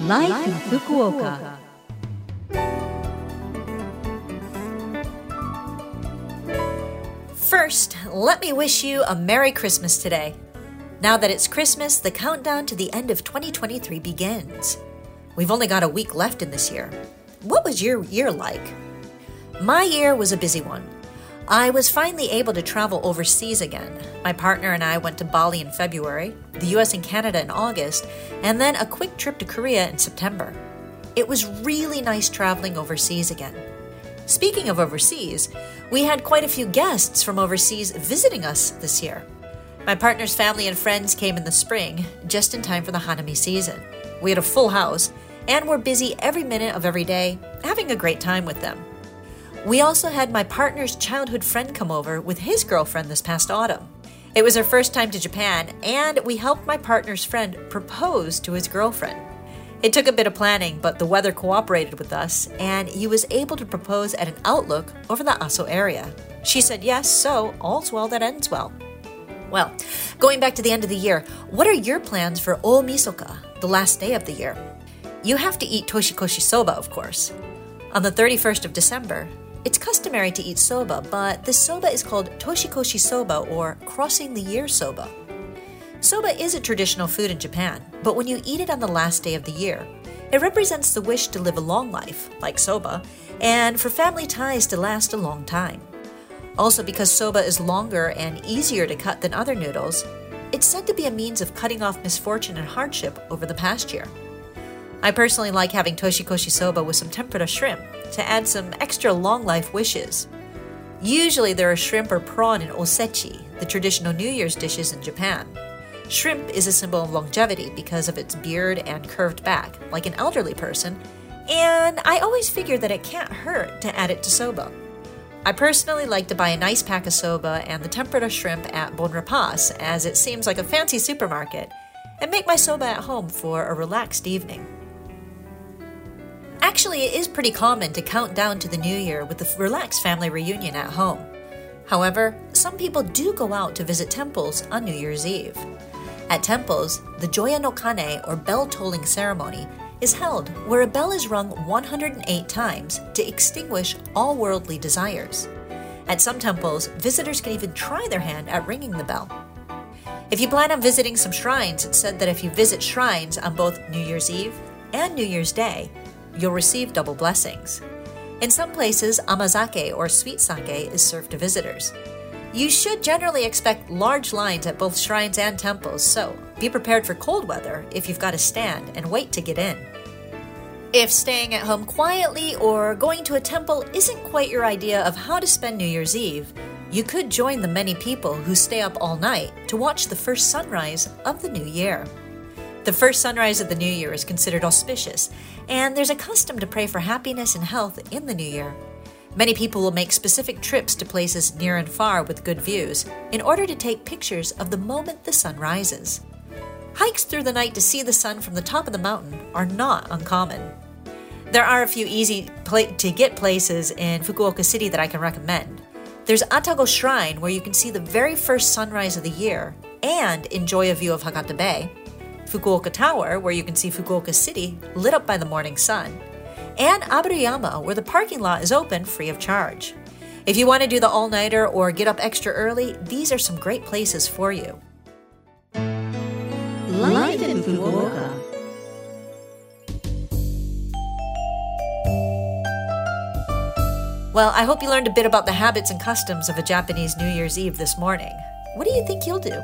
Life, in Fukuoka. First, let me wish you a Merry Christmas today. Now that it's Christmas, the countdown to the end of 2023 begins. We've only got a week left in this year. What was your year like? My year was a busy one. I was finally able to travel overseas again. My partner and I went to Bali in February, the US and Canada in August, and then a quick trip to Korea in September. It was really nice traveling overseas again. Speaking of overseas, we had quite a few guests from overseas visiting us this year. My partner's family and friends came in the spring, just in time for the Hanami season. We had a full house and were busy every minute of every day, having a great time with them. We also had my partner's childhood friend come over with his girlfriend this past autumn. It was her first time to Japan, and we helped my partner's friend propose to his girlfriend. It took a bit of planning, but the weather cooperated with us, and he was able to propose at an outlook over the Aso area. She said yes, so all's well that ends well. Well, going back to the end of the year, what are your plans for Omisoka, the last day of the year? You have to eat toshikoshi soba, of course. On the 31st of December, it's customary to eat soba, but the soba is called toshikoshi soba or crossing the year soba. Soba is a traditional food in Japan, but when you eat it on the last day of the year, it represents the wish to live a long life, like soba, and for family ties to last a long time. Also, because soba is longer and easier to cut than other noodles, it's said to be a means of cutting off misfortune and hardship over the past year. I personally like having toshikoshi soba with some tempura shrimp to add some extra long life wishes. Usually, there are shrimp or prawn in osechi, the traditional New Year's dishes in Japan. Shrimp is a symbol of longevity because of its beard and curved back, like an elderly person, and I always figure that it can't hurt to add it to soba. I personally like to buy a nice pack of soba and the tempura shrimp at Bon Repas, as it seems like a fancy supermarket, and make my soba at home for a relaxed evening. Actually, it is pretty common to count down to the new year with a relaxed family reunion at home. However, some people do go out to visit temples on New Year's Eve. At temples, the Joya no Kane or bell tolling ceremony is held where a bell is rung 108 times to extinguish all worldly desires. At some temples, visitors can even try their hand at ringing the bell. If you plan on visiting some shrines, it's said that if you visit shrines on both New Year's Eve and New Year's Day, you'll receive double blessings. In some places, amazake or sweet sake is served to visitors. You should generally expect large lines at both shrines and temples, so be prepared for cold weather if you've got to stand and wait to get in. If staying at home quietly or going to a temple isn't quite your idea of how to spend New Year's Eve, you could join the many people who stay up all night to watch the first sunrise of the new year. The first sunrise of the new year is considered auspicious, and there's a custom to pray for happiness and health in the new year. Many people will make specific trips to places near and far with good views in order to take pictures of the moment the sun rises. Hikes through the night to see the sun from the top of the mountain are not uncommon. There are a few easy to get places in Fukuoka City that I can recommend. There's Atago Shrine, where you can see the very first sunrise of the year and enjoy a view of Hakata Bay, Fukuoka Tower, where you can see Fukuoka City lit up by the morning sun, and Aburayama, where the parking lot is open free of charge. If you want to do the all nighter or get up extra early, these are some great places for you. Life in Fukuoka. Well, I hope you learned a bit about the habits and customs of a Japanese New Year's Eve this morning. What do you think you'll do?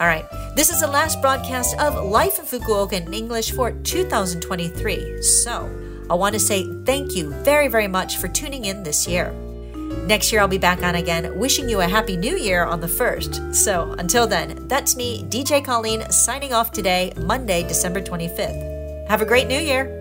All right, this is the last broadcast of Life in Fukuoka in English for 2023. So, I want to say thank you very, very much for tuning in this year. Next year, I'll be back on again, wishing you a happy new year on the 1st. So, until then, that's me, DJ Colleen, signing off today, Monday, December 25th. Have a great new year!